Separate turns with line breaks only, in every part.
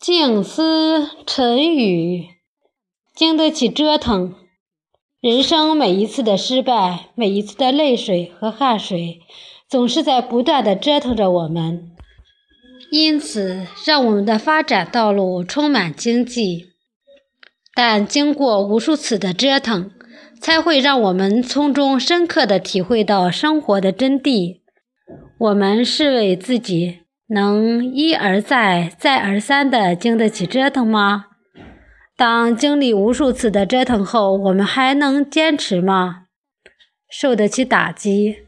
静思沉语，经得起折腾。人生每一次的失败，每一次的泪水和汗水，总是在不断的折腾着我们。因此，让我们的发展道路充满荆棘。但经过无数次的折腾，才会让我们从中深刻的体会到生活的真谛。我们是为自己。能一而再、再而三地经得起折腾吗？当经历无数次的折腾后，我们还能坚持吗？受得起打击？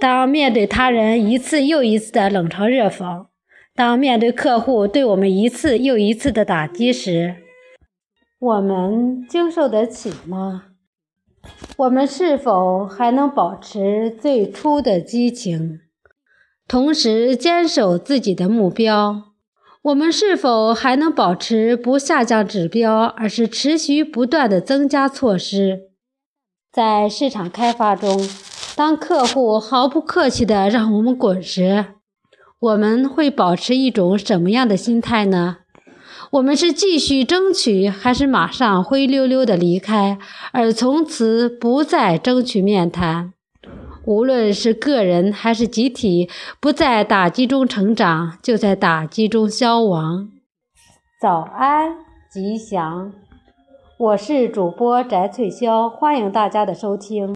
当面对他人一次又一次的冷嘲热讽，当面对客户对我们一次又一次的打击时，我们经受得起吗？我们是否还能保持最初的激情？同时坚守自己的目标，我们是否还能保持不下降指标，而是持续不断的增加措施？在市场开发中，当客户毫不客气的让我们滚时，我们会保持一种什么样的心态呢？我们是继续争取，还是马上灰溜溜的离开，而从此不再争取面谈？无论是个人还是集体，不在打击中成长，就在打击中消亡。早安，吉祥！我是主播翟翠潇，欢迎大家的收听。